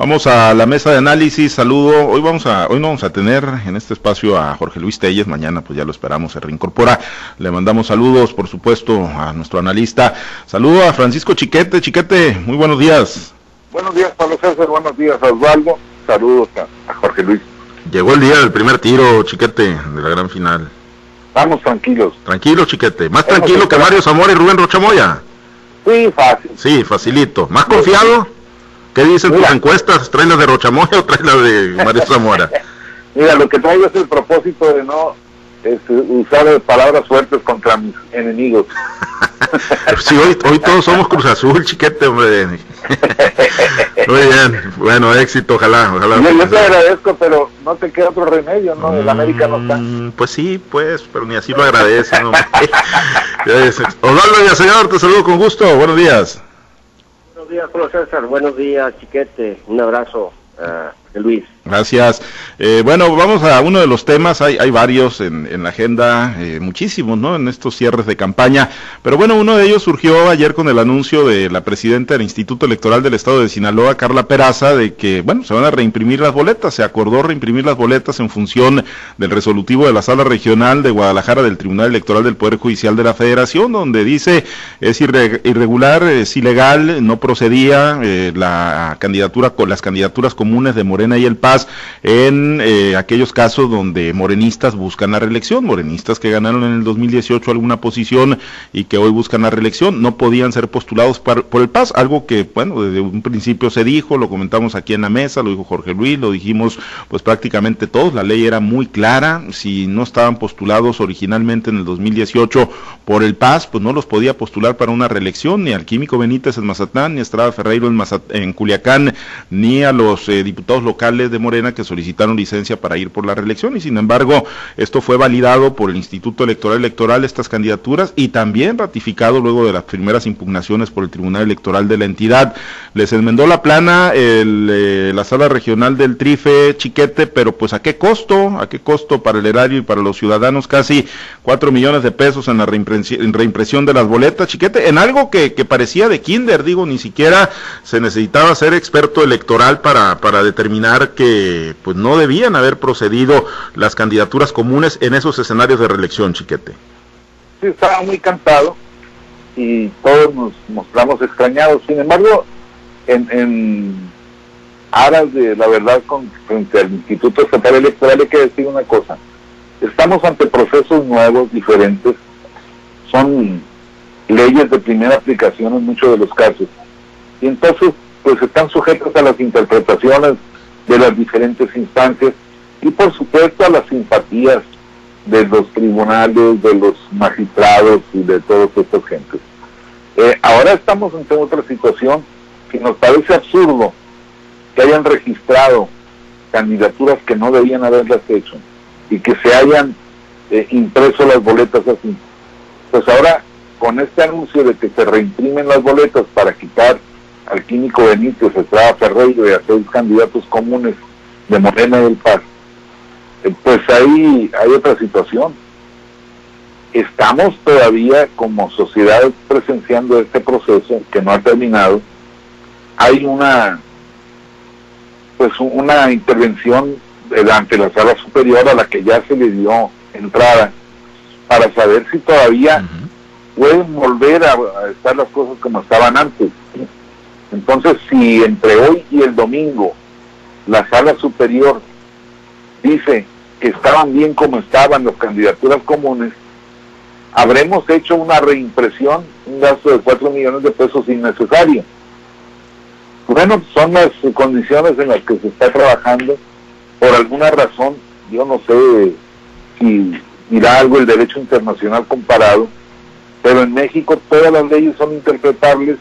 Vamos a la mesa de análisis, saludo. Hoy vamos a, hoy vamos a tener en este espacio a Jorge Luis Telles, mañana pues ya lo esperamos, se reincorpora. Le mandamos saludos, por supuesto, a nuestro analista. Saludo a Francisco Chiquete, Chiquete, muy buenos días. Buenos días, Pablo César, buenos días, Osvaldo. Saludos a, Jorge Luis. Llegó el día del primer tiro, Chiquete, de la gran final. Estamos tranquilos. Tranquilo, Chiquete. Más tranquilo que Mario Zamora y Rubén Rochamoya. Sí, fácil. Sí, facilito. ¿Más confiado? ¿Qué dicen tus encuestas? ¿Traen las de Rochamoya o traen las de María Zamora? Mira, lo que traigo es el propósito de no este, usar palabras fuertes contra mis enemigos. sí, hoy, hoy todos somos Cruz Azul, chiquete, hombre. Muy bien, bueno, éxito, ojalá. ojalá yo, te agradezco, pero no te queda otro remedio, ¿no? El América no está. Mm, pues sí, pues, pero ni así lo agradecen. Osvaldo señor, te saludo con gusto, buenos días días, César. Buenos días, Chiquete. Un abrazo, uh, Luis. Gracias. Eh, bueno, vamos a uno de los temas, hay, varios en, en, la agenda, eh, muchísimos, ¿no? En estos cierres de campaña, pero bueno, uno de ellos surgió ayer con el anuncio de la presidenta del Instituto Electoral del Estado de Sinaloa, Carla Peraza, de que, bueno, se van a reimprimir las boletas, se acordó reimprimir las boletas en función del resolutivo de la Sala Regional de Guadalajara del Tribunal Electoral del Poder Judicial de la Federación, donde dice es irregular, es ilegal, no procedía eh, la candidatura con las candidaturas comunes de Morena y el PAN en eh, aquellos casos donde morenistas buscan la reelección, morenistas que ganaron en el 2018 alguna posición y que hoy buscan la reelección, no podían ser postulados por, el PAS, algo que, bueno, desde un principio se dijo, lo comentamos aquí en la mesa, lo dijo Jorge Luis, lo dijimos pues prácticamente todos, la ley era muy clara, si no estaban postulados originalmente en el 2018 por el PAS, pues no los podía postular para una reelección, ni al Químico Benítez en Mazatlán, ni a Estrada Ferreiro en, en Culiacán, ni a los eh, diputados locales de Morena que solicitaron licencia para ir por la reelección y sin embargo esto fue validado por el Instituto Electoral Electoral estas candidaturas y también ratificado luego de las primeras impugnaciones por el Tribunal Electoral de la entidad. Les enmendó la plana el, eh, la sala regional del Trife Chiquete, pero pues a qué costo, a qué costo para el erario y para los ciudadanos, casi cuatro millones de pesos en la reimpresión, de las boletas, Chiquete, en algo que, parecía de kinder, digo, ni siquiera se necesitaba ser experto electoral para determinar que pues no debían haber procedido las candidaturas comunes en esos escenarios de reelección, Chiquete. Sí, estaba muy cantado y todos nos mostramos extrañados. Sin embargo, en, en aras de la verdad con, frente al Instituto Estatal Electoral hay que decir una cosa. Estamos ante procesos nuevos, diferentes. Son leyes de primera aplicación en muchos de los casos. Y entonces, pues están sujetos a las interpretaciones de las diferentes instancias y por supuesto a las simpatías de los tribunales, de los magistrados y de todos estos gentes. Eh, ahora estamos ante otra situación que nos parece absurdo que hayan registrado candidaturas que no debían haberlas hecho y que se hayan eh, impreso las boletas así. Pues ahora, con este anuncio de que se reimprimen las boletas para quitar al químico Benítez, Estrada Ferreiro y a seis candidatos comunes de Morena del Paz, eh, pues ahí hay otra situación. Estamos todavía como sociedad presenciando este proceso que no ha terminado. Hay una pues una intervención ante la sala superior a la que ya se le dio entrada para saber si todavía pueden volver a estar las cosas como estaban antes. Entonces, si entre hoy y el domingo la sala superior dice que estaban bien como estaban las candidaturas comunes, habremos hecho una reimpresión, un gasto de 4 millones de pesos innecesario. Bueno, son las condiciones en las que se está trabajando. Por alguna razón, yo no sé si irá algo el derecho internacional comparado, pero en México todas las leyes son interpretables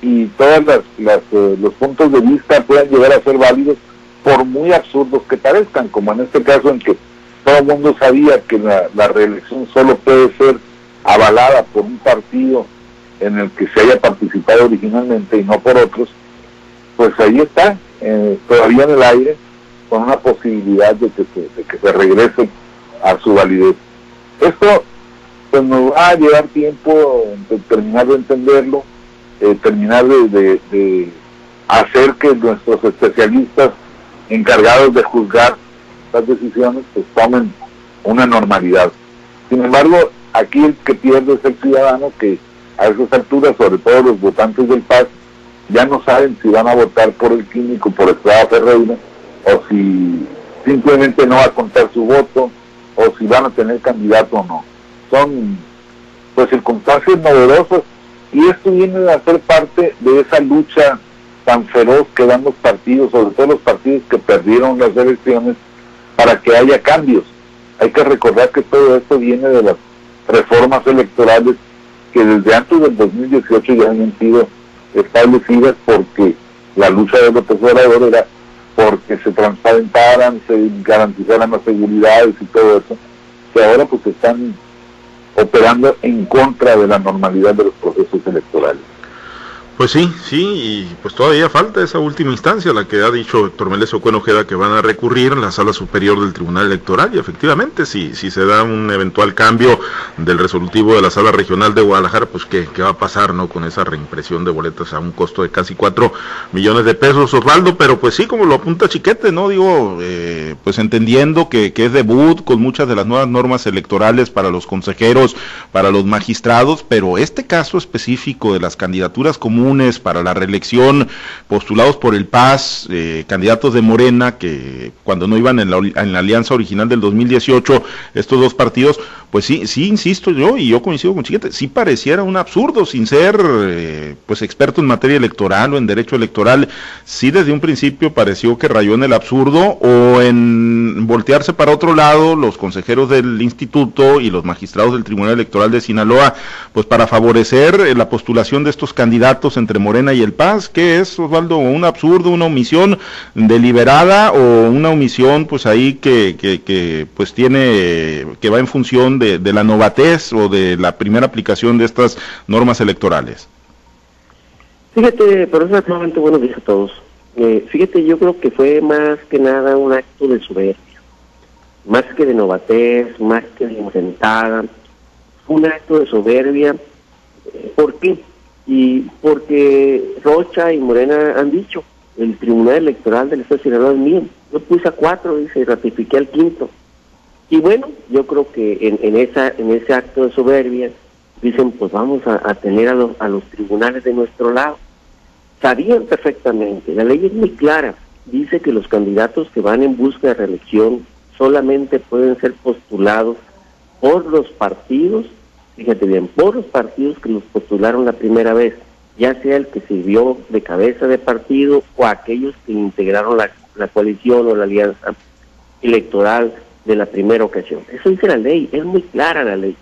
y todos las, eh, los puntos de vista puedan llegar a ser válidos por muy absurdos que parezcan, como en este caso en que todo el mundo sabía que la, reelección solo puede ser avalada por un partido en el que se haya participado originalmente y no por otros, pues ahí está, eh, todavía en el aire, con una posibilidad de que, se, de que se regrese a su validez. Esto pues nos va a llevar tiempo de terminar de entenderlo, eh, terminar de, hacer que nuestros especialistas encargados de juzgar las decisiones pues tomen una normalidad. Sin embargo, aquí el que pierde es el ciudadano que a esas alturas, sobre todo los votantes del PAS, ya no saben si van a votar por el químico, por Estrada Ferreira, o si simplemente no va a contar su voto, o si van a tener candidato o no. Son pues circunstancias novedosas y esto viene a ser parte de esa lucha tan feroz que dan los partidos, sobre todo los partidos que perdieron las elecciones, para que haya cambios. Hay que recordar que todo esto viene de las reformas electorales que desde antes del 2018 ya habían sido establecidas porque la lucha de López Obrador era porque se transparentaran, se garantizaran las seguridades y todo eso, que ahora pues están operando en contra de la normalidad de los procesos electorales. Pues sí, sí, y pues todavía falta esa última instancia, la que ha dicho Héctor Melés Ojeda que van a recurrir en la sala superior del Tribunal Electoral, y efectivamente, si, si se da un eventual cambio del resolutivo de la sala regional de Guadalajara, pues qué, qué va a pasar, ¿no? Con esa reimpresión de boletas a un costo de casi cuatro millones de pesos, Osvaldo, pero pues sí, como lo apunta Chiquete, ¿no? Digo, eh, pues entendiendo que, que es debut con muchas de las nuevas normas electorales para los consejeros, para los magistrados, pero este caso específico de las candidaturas comunes, para la reelección postulados por el PAS, eh, candidatos de Morena, que cuando no iban en la, en la, alianza original del 2018, estos dos partidos, pues sí, sí, insisto yo, y yo coincido con Chiquete, sí pareciera un absurdo, sin ser eh, pues experto en materia electoral o en derecho electoral, sí desde un principio pareció que rayó en el absurdo o en voltearse para otro lado los consejeros del instituto y los magistrados del Tribunal Electoral de Sinaloa, pues para favorecer eh, la postulación de estos candidatos entre Morena y el Paz, que es, Osvaldo, un absurdo, una omisión deliberada o una omisión pues ahí que, que, que pues tiene, que va en función de, la novatez o de la primera aplicación de estas normas electorales. Fíjate, profesor, buenos días a todos. Eh, fíjate, yo creo que fue más que nada un acto de soberbia, más que de novatez, más que de inventada, un acto de soberbia. ¿Por qué? Y porque Rocha y Morena han dicho, el Tribunal Electoral del Estado de Sinaloa es mío. Yo puse a cuatro, dice, y ratifiqué al quinto. Y bueno, yo creo que en, en, esa, en ese acto de soberbia dicen, pues vamos a, tener a los, a los tribunales de nuestro lado. Sabían perfectamente, la ley es muy clara, dice que los candidatos que van en busca de reelección solamente pueden ser postulados por los partidos fíjate bien, por los partidos que los postularon la primera vez, ya sea el que sirvió de cabeza de partido o aquellos que integraron la, coalición o la alianza electoral de la primera ocasión. Eso dice la ley, es muy clara la ley.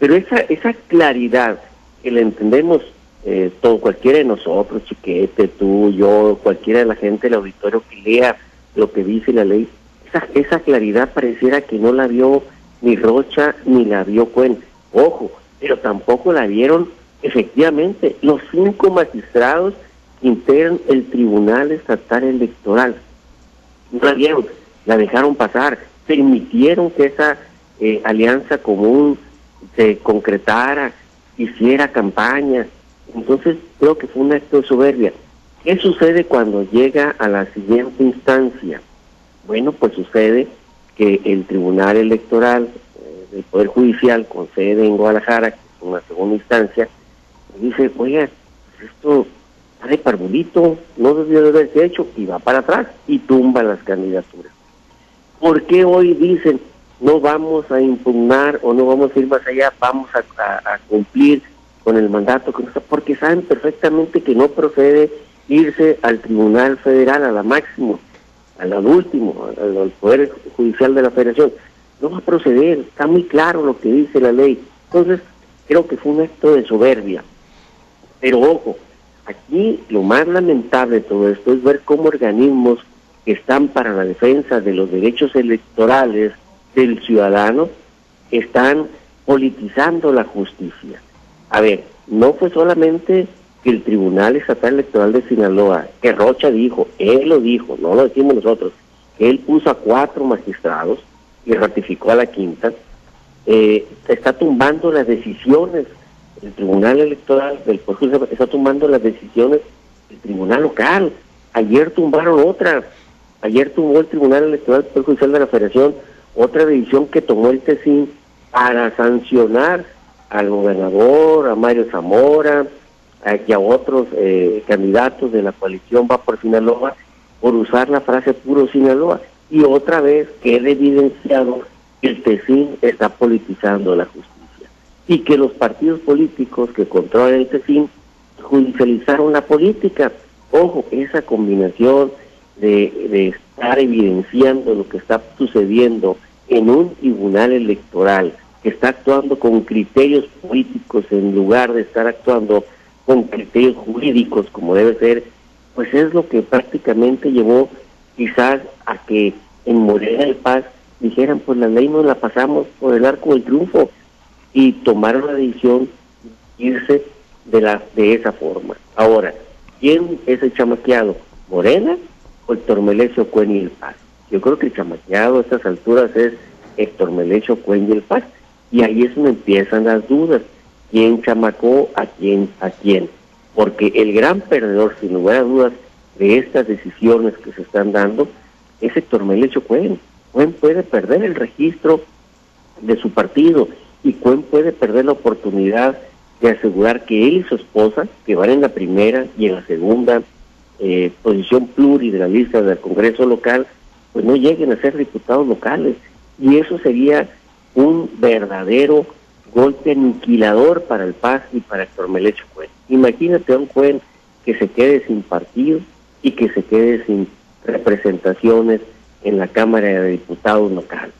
Pero esa, esa claridad que le entendemos eh, todo, cualquiera de nosotros, Chiquete, tú, yo, cualquiera de la gente del auditorio que lea lo que dice la ley, esa, esa claridad pareciera que no la vio ni Rocha ni la vio Cuenta. Ojo, pero tampoco la vieron efectivamente los cinco magistrados que integran el Tribunal Estatal Electoral. No la vieron, la dejaron pasar, permitieron que esa eh, alianza común se concretara, hiciera campaña. Entonces creo que fue un acto de soberbia. ¿Qué sucede cuando llega a la siguiente instancia? Bueno, pues sucede que el Tribunal Electoral el Poder Judicial con sede en Guadalajara, que es una segunda instancia, dice, oiga, esto está de parvulito, no debió de haberse hecho, y va para atrás y tumba las candidaturas. ¿Por qué hoy dicen, no vamos a impugnar o no vamos a ir más allá, vamos a, cumplir con el mandato? Porque saben perfectamente que no procede irse al Tribunal Federal, a la máximo, al, último, al Poder Judicial de la Federación no va a proceder, está muy claro lo que dice la ley. Entonces, creo que fue un acto de soberbia. Pero ojo, aquí lo más lamentable de todo esto es ver cómo organismos que están para la defensa de los derechos electorales del ciudadano están politizando la justicia. A ver, no fue solamente que el Tribunal Estatal Electoral de Sinaloa, que Rocha dijo, él lo dijo, no lo decimos nosotros, él puso a cuatro magistrados, y ratificó a la quinta, eh, está tumbando las decisiones, el Tribunal Electoral del Poder está tumbando las decisiones el tribunal local. Ayer tumbaron otra, ayer tumbó el Tribunal Electoral Judicial de la Federación otra decisión que tomó el TECIN para sancionar al gobernador, a Mario Zamora y a otros eh, candidatos de la coalición Va por Sinaloa por usar la frase puro Sinaloa. Y otra vez queda evidenciado que el TECIN está politizando la justicia y que los partidos políticos que controlan el TECIN judicializaron la política. Ojo, esa combinación de, de estar evidenciando lo que está sucediendo en un tribunal electoral que está actuando con criterios políticos en lugar de estar actuando con criterios jurídicos como debe ser, pues es lo que prácticamente llevó quizás a que en Morena del Paz dijeran, pues la ley no la pasamos por el arco del triunfo y tomaron la decisión de irse de, la, de esa forma. Ahora, ¿quién es el chamaqueado? ¿Morena o el Tormelesio Cuen y el Paz? Yo creo que el chamaqueado a estas alturas es Héctor Melecho Cuen y el Paz. Y ahí es donde empiezan las dudas. ¿Quién chamacó a quién a quién? Porque el gran perdedor, sin lugar a dudas, de estas decisiones que se están dando es Héctor Melecho Cuen. Cuen puede perder el registro de su partido y Cuen puede perder la oportunidad de asegurar que él y su esposa, que van en la primera y en la segunda eh, posición pluri de la lista del Congreso local, pues no lleguen a ser diputados locales. Y eso sería un verdadero golpe aniquilador para el Paz y para Héctor Melecho Cuen. Imagínate a un Cuen que se quede sin partido y que se quede sin representaciones en la Cámara de Diputados local.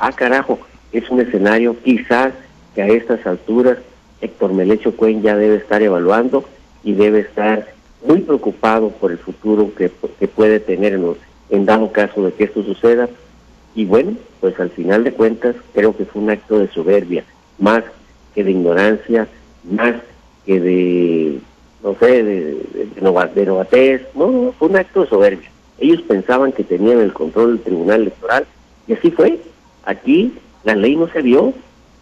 Ah, carajo, es un escenario quizás que a estas alturas Héctor Melecho Cuen ya debe estar evaluando y debe estar muy preocupado por el futuro que, que puede tener en, en dado caso de que esto suceda. Y bueno, pues al final de cuentas creo que fue un acto de soberbia, más que de ignorancia, más que de, no sé, de, de, novatez, no, fue un acto de soberbia. Ellos pensaban que tenían el control del Tribunal Electoral y así fue. Aquí la ley no se vio,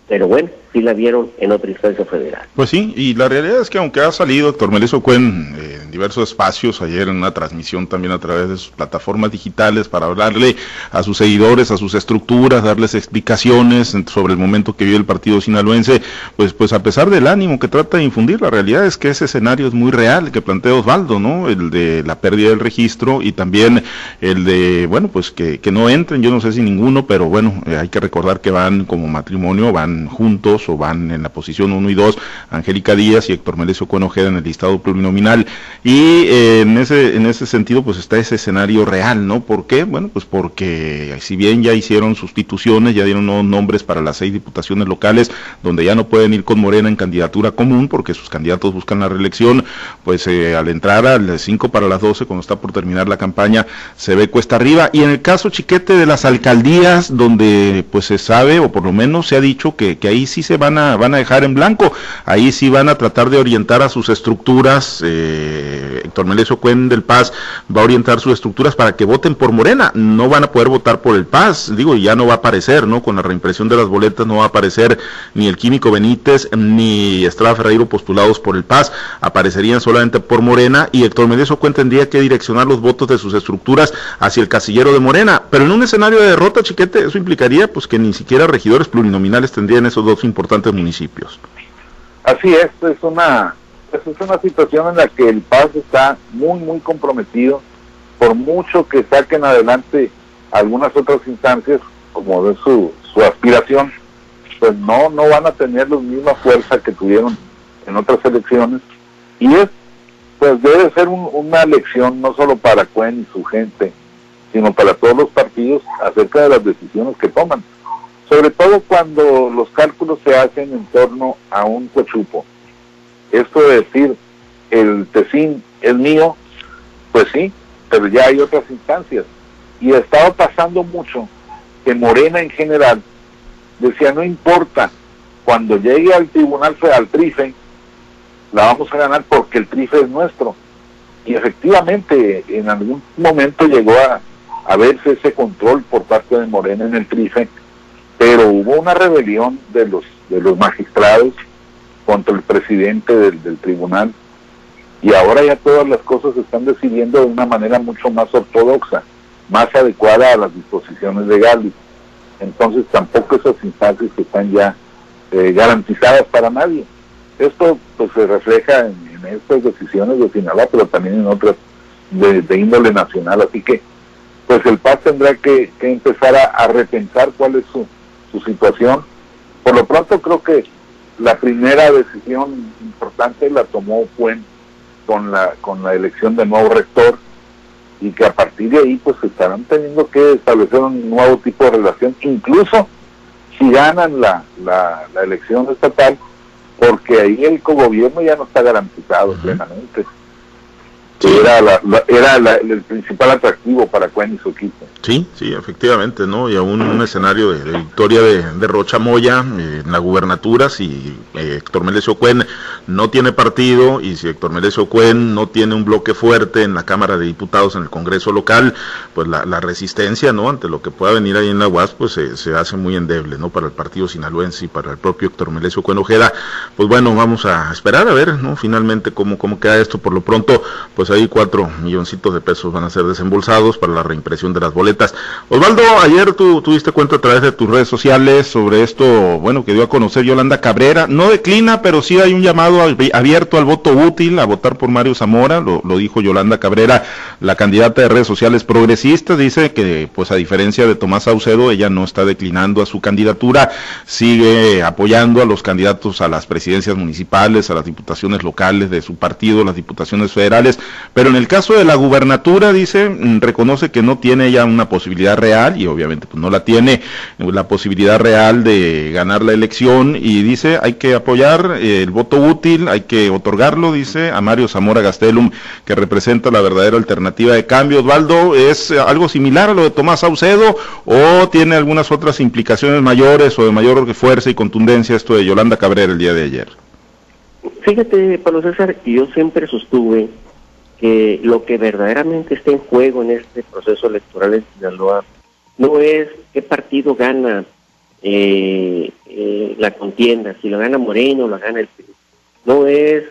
pero bueno, sí la vieron en otra instancia federal. Pues sí, y la realidad es que aunque ha salido Héctor Meleso Cuen eh, en diversos espacios, ayer en una transmisión también a través de sus plataformas digitales para hablarle a sus seguidores, a sus estructuras, darles explicaciones sobre el momento que vive el partido sinaloense, pues pues a pesar del ánimo que trata de infundir, la realidad es que ese escenario es muy real que plantea Osvaldo, ¿no? El de la pérdida del registro y también el de, bueno, pues que, que no entren, yo no sé si ninguno, pero bueno, eh, hay que recordar que van como matrimonio, van juntos o van en la posición 1 y 2 Angélica Díaz y Héctor Melesio Cuenojeda en el listado plurinominal. Y eh, en, ese, en ese sentido, pues está ese escenario real, ¿no? ¿Por qué? Bueno, pues porque si bien ya hicieron sustituciones, ya dieron nuevos nombres para las seis diputaciones locales, donde ya no pueden ir con Morena en candidatura común, porque sus candidatos buscan la reelección, pues eh, al entrar al 5 para las 12, cuando está por terminar la campaña, se ve cuesta arriba. Y en el caso chiquete de las alcaldías, donde pues se sabe, o por lo menos se ha dicho que, que ahí sí se van a, van a dejar en blanco. Ahí sí van a tratar de orientar a sus estructuras. Eh, Héctor Melesio Cuen del Paz va a orientar sus estructuras para que voten por Morena. No van a poder votar por el Paz. Digo, ya no va a aparecer, ¿no? Con la reimpresión de las boletas no va a aparecer ni el Químico Benítez ni Estrada Ferreiro postulados por el Paz. Aparecerían solamente por Morena y Héctor Melesio Cuen tendría que direccionar los votos de sus estructuras hacia el casillero de Morena. Pero en un escenario de derrota, chiquete, eso implicaría pues que ni siquiera regidores plurinominales tendrían esos dos importantes municipios. Así es, es una, es una situación en la que el Paz está muy, muy comprometido, por mucho que saquen adelante algunas otras instancias, como de su, su aspiración, pues no, no van a tener la misma fuerza que tuvieron en otras elecciones, y es, pues debe ser un, una lección no solo para Cuen y su gente, sino para todos los partidos acerca de las decisiones que toman sobre todo cuando los cálculos se hacen en torno a un cochupo. Esto de decir, el TECIN es mío, pues sí, pero ya hay otras instancias. Y estaba pasando mucho que Morena en general decía, no importa, cuando llegue al tribunal, al TRIFE, la vamos a ganar porque el TRIFE es nuestro. Y efectivamente, en algún momento llegó a, a verse ese control por parte de Morena en el TRIFE, pero hubo una rebelión de los de los magistrados contra el presidente del, tribunal y ahora ya todas las cosas se están decidiendo de una manera mucho más ortodoxa, más adecuada a las disposiciones legales. Entonces tampoco esas instancias están ya eh, garantizadas para nadie. Esto pues se refleja en, estas decisiones de Sinaloa, pero también en otras de, índole nacional. Así que pues el PAS tendrá que, empezar a, repensar cuál es su, su situación. Por lo pronto creo que la primera decisión importante la tomó Puente con la, con la elección de nuevo rector y que a partir de ahí pues estarán teniendo que establecer un nuevo tipo de relación, incluso si ganan la, la, elección estatal, porque ahí el cogobierno ya no está garantizado plenamente era, la, era el principal atractivo para Cuen y su equipo. Sí, sí, efectivamente, ¿no? Y aún un escenario de, victoria de, Rocha Moya eh, en la gubernatura, si eh, Héctor Melesio Cuen no tiene partido y si Héctor Melesio Cuen no tiene un bloque fuerte en la Cámara de Diputados, en el Congreso local, pues la, resistencia, ¿no? Ante lo que pueda venir ahí en la UAS, pues se hace muy endeble, ¿no? Para el partido sinaloense y para el propio Héctor Melesio Cuen Ojeda. Pues bueno, vamos a esperar a ver, ¿no? Finalmente cómo, cómo queda esto. Por lo pronto, pues ahí cuatro milloncitos de pesos van a ser desembolsados para la reimpresión de las boletas. Osvaldo, ayer tú tuviste cuenta a través de tus redes sociales sobre esto, bueno, que dio a conocer Yolanda Cabrera. No declina, pero sí hay un llamado abierto al voto útil, a votar por Mario Zamora, lo, dijo Yolanda Cabrera, la candidata de redes sociales progresistas, dice que pues a diferencia de Tomás Saucedo, ella no está declinando a su candidatura, sigue apoyando a los candidatos a las presidencias municipales, a las diputaciones locales de su partido, las diputaciones federales, pero en el caso de la gubernatura, dice, mm, reconoce que no tiene ya una posibilidad real, y obviamente pues, no la tiene, la posibilidad real de ganar la elección, y dice, hay que apoyar eh, el voto útil, hay que otorgarlo, dice, a Mario Zamora Gastelum, que representa la verdadera alternativa de cambio. Osvaldo, ¿es algo similar a lo de Tomás Saucedo o tiene algunas otras implicaciones mayores o de mayor fuerza y contundencia esto de Yolanda Cabrera el día de ayer? Fíjate, Pablo César, yo siempre sostuve que lo que verdaderamente está en juego en este proceso electoral en Sinaloa no es qué partido gana eh, eh, la contienda, si lo gana Moreno o lo gana el no es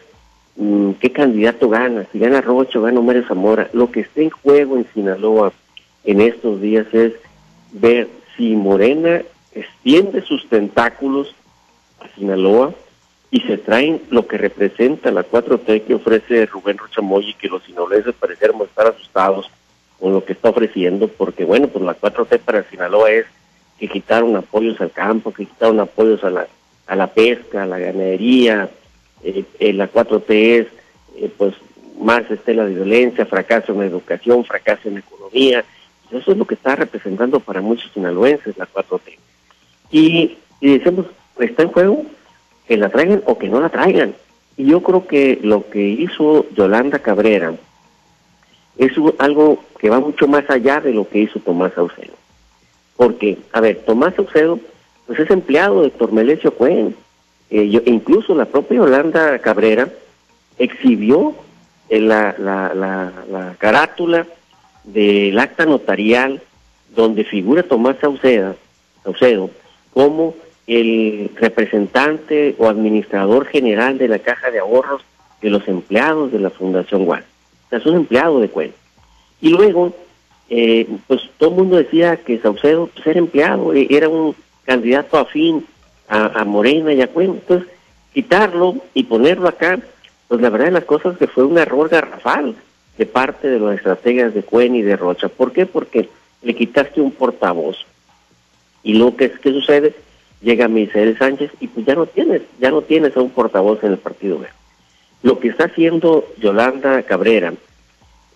mm, qué candidato gana, si gana Rocha o gana Mario Zamora, lo que está en juego en Sinaloa en estos días es ver si Morena extiende sus tentáculos a Sinaloa y se traen lo que representa la 4T que ofrece Rubén Rochamoy que los sinaloenses parecemos estar asustados con lo que está ofreciendo, porque bueno, pues la 4T para Sinaloa es que quitaron apoyos al campo, que quitaron apoyos a la, a la pesca, a la ganadería, eh, eh, la 4T es eh, pues más estela de violencia, fracaso en la educación, fracaso en la economía, eso es lo que está representando para muchos sinaloenses la 4T. Y, y decimos, está en juego que la traigan o que no la traigan. Y yo creo que lo que hizo Yolanda Cabrera es algo que va mucho más allá de lo que hizo Tomás Saucedo. Porque, a ver, Tomás Saucedo pues es empleado de Tormelesio Cuen. Eh, incluso la propia Yolanda Cabrera exhibió la, la, la, la, carátula del acta notarial donde figura Tomás Saucedo, Saucedo como el representante o administrador general de la caja de ahorros de los empleados de la Fundación Guad. O sea, es un empleado de Cuen. Y luego, eh, pues todo el mundo decía que Saucedo pues, era empleado, e, era un candidato afín a, Morena y a Cuen. Entonces, quitarlo y ponerlo acá, pues la verdad de las cosas que fue un error garrafal de parte de las estrategias de Cuen y de Rocha. ¿Por qué? Porque le quitaste un portavoz. Y lo que, que sucede llega Misael Sánchez y pues ya no tienes, ya no tienes a un portavoz en el Partido Verde. Lo que está haciendo Yolanda Cabrera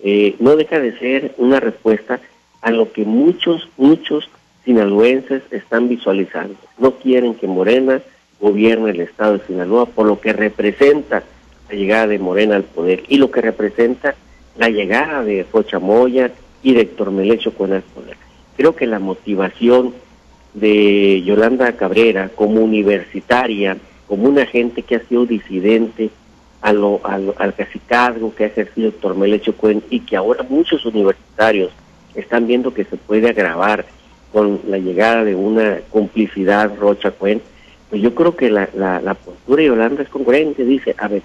eh, no deja de ser una respuesta a lo que muchos, muchos sinaloenses están visualizando. No quieren que Morena gobierne el estado de Sinaloa por lo que representa la llegada de Morena al poder y lo que representa la llegada de Moya y de Héctor Melecho con el poder. Creo que la motivación de Yolanda Cabrera como universitaria, como una gente que ha sido disidente a lo, al cacicazgo que ha ejercido Tormelecho Cuen y que ahora muchos universitarios están viendo que se puede agravar con la llegada de una complicidad Rocha Cuen, pues yo creo que la, la, la postura de Yolanda es congruente, dice, a ver,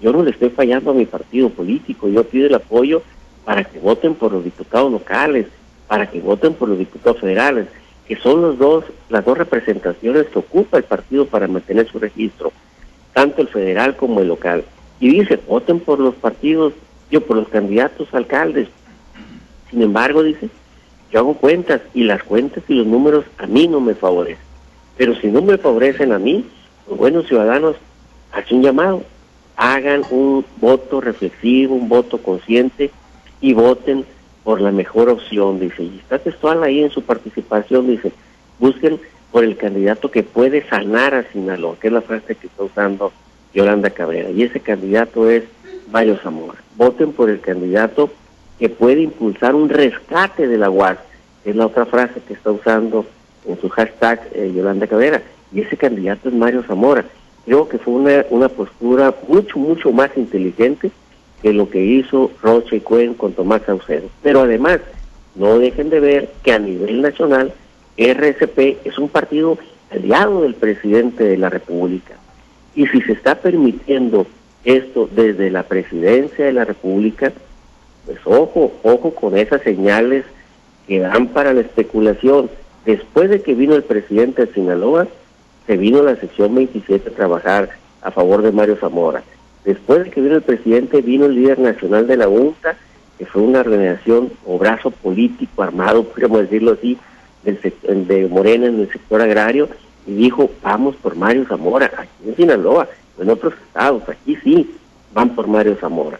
yo no le estoy fallando a mi partido político, yo pido el apoyo para que voten por los diputados locales, para que voten por los diputados federales, que son los dos, las dos representaciones que ocupa el partido para mantener su registro, tanto el federal como el local. Y dice, voten por los partidos, yo por los candidatos alcaldes. Sin embargo, dice, yo hago cuentas y las cuentas y los números a mí no me favorecen. Pero si no me favorecen a mí, los buenos ciudadanos hacen un llamado, hagan un voto reflexivo, un voto consciente y voten por la mejor opción, dice. Y está textual ahí en su participación, dice, busquen por el candidato que puede sanar a Sinaloa, que es la frase que está usando Yolanda Cabrera. Y ese candidato es Mario Zamora. Voten por el candidato que puede impulsar un rescate de la UAS, que es la otra frase que está usando en su hashtag eh, Yolanda Cabrera. Y ese candidato es Mario Zamora. Creo que fue una, una postura mucho, mucho más inteligente que lo que hizo Rocha y Cuen con Tomás Saucedo. Pero además, no dejen de ver que a nivel nacional, RSP es un partido aliado del presidente de la República. Y si se está permitiendo esto desde la presidencia de la República, pues ojo, ojo con esas señales que dan para la especulación. Después de que vino el presidente de Sinaloa, se vino la sección 27 a trabajar a favor de Mario Zamora. Después de que vino el presidente, vino el líder nacional de la UNTA, que fue una organización o brazo político armado, podríamos decirlo así, del de Morena en el sector agrario, y dijo, vamos por Mario Zamora, aquí en Sinaloa, en otros estados, aquí sí, van por Mario Zamora.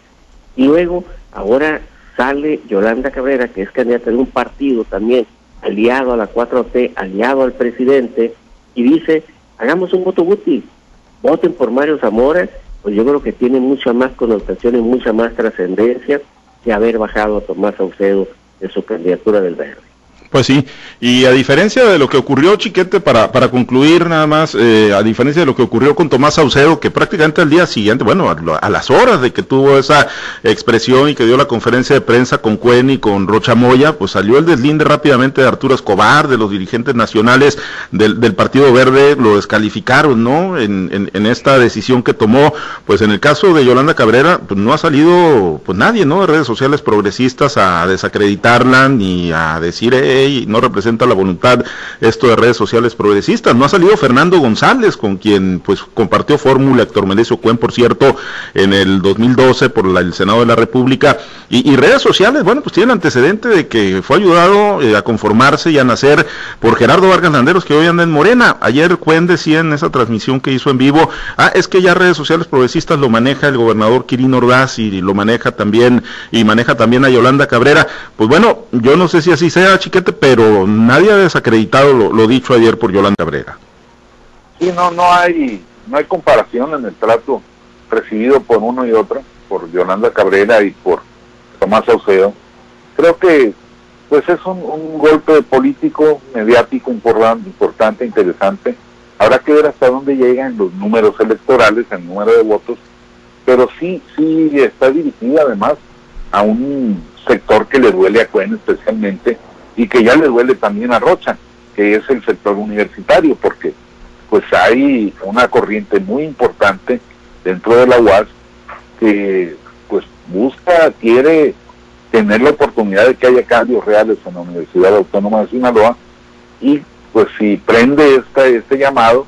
Y luego, ahora sale Yolanda Cabrera, que es candidata de un partido también, aliado a la 4T, aliado al presidente, y dice, hagamos un voto útil, voten por Mario Zamora pues yo creo que tiene mucha más connotación y mucha más trascendencia que haber bajado a Tomás Saucedo de su candidatura del Verde. Pues sí, y a diferencia de lo que ocurrió, Chiquete, para, para concluir nada más, eh, a diferencia de lo que ocurrió con Tomás Saucedo, que prácticamente al día siguiente, bueno, a, las horas de que tuvo esa expresión y que dio la conferencia de prensa con Cuen y con Rocha Moya, pues salió el deslinde rápidamente de Arturo Escobar, de los dirigentes nacionales del, del Partido Verde, lo descalificaron, ¿no? En, en, esta decisión que tomó, pues en el caso de Yolanda Cabrera, pues no ha salido pues nadie, ¿no? De redes sociales progresistas a desacreditarla ni a decir, eh, y no representa la voluntad esto de redes sociales progresistas. No ha salido Fernando González, con quien pues compartió fórmula Héctor Menecio Cuen, por cierto, en el 2012 por el Senado de la República. Y, redes sociales, bueno, pues tiene el antecedente de que fue ayudado eh, a conformarse y a nacer por Gerardo Vargas Landeros, que hoy anda en Morena. Ayer Cuen decía en esa transmisión que hizo en vivo, ah, es que ya redes sociales progresistas lo maneja el gobernador Quirino Ordaz y lo maneja también, y maneja también a Yolanda Cabrera. Pues bueno, yo no sé si así sea, chiquete, pero nadie ha desacreditado lo, dicho ayer por Yolanda Cabrera. Sí, no, no hay, no hay comparación en el trato recibido por uno y otro, por Yolanda Cabrera y por Tomás Saucedo. Creo que pues es un, golpe político, mediático importante, interesante. Habrá que ver hasta dónde llegan los números electorales, el número de votos, pero sí, sí está dirigida además a un sector que le duele a Cuen especialmente, y que ya le duele también a Rocha, que es el sector universitario, porque pues hay una corriente muy importante dentro de la UAS que busca, quiere tener la oportunidad de que haya cambios reales en la Universidad Autónoma de Sinaloa y pues si prende este llamado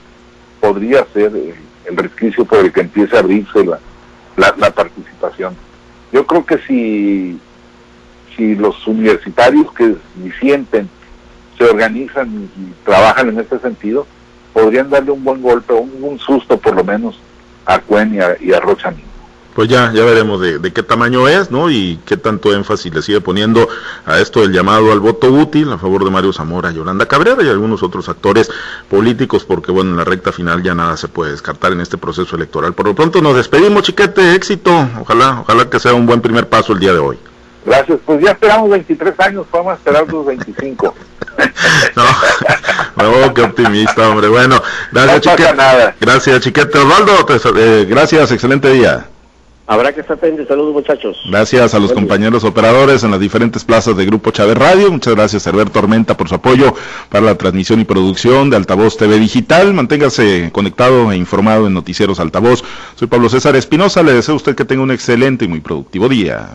podría ser el, resquicio por el que empiece a abrirse la, participación. Yo creo que si si los universitarios que sienten se organizan y, trabajan en este sentido, podrían darle un buen golpe, un, susto por lo menos a Cuen y a, y Pues ya, ya veremos de, qué tamaño es, ¿no? Y qué tanto énfasis le sigue poniendo a esto del llamado al voto útil a favor de Mario Zamora, Yolanda Cabrera y algunos otros actores políticos, porque bueno, en la recta final ya nada se puede descartar en este proceso electoral. Por lo pronto nos despedimos, chiquete, éxito. Ojalá, ojalá que sea un buen primer paso el día de hoy. Gracias, pues ya esperamos 23 años, vamos a esperar los 25. no, qué optimista, hombre. Bueno, gracias, no Chiquete. Nada. Gracias, Chiquete. Osvaldo, eh, gracias, excelente día. Habrá que estar pendientes. Saludos, muchachos. Gracias a los compañeros operadores en las diferentes plazas de Grupo Chávez Radio. Muchas gracias, Herbert Tormenta, por su apoyo para la transmisión y producción de Altavoz TV Digital. Manténgase conectado e informado en Noticieros Altavoz. Soy Pablo César Espinosa. Le deseo a usted que tenga un excelente y muy productivo día.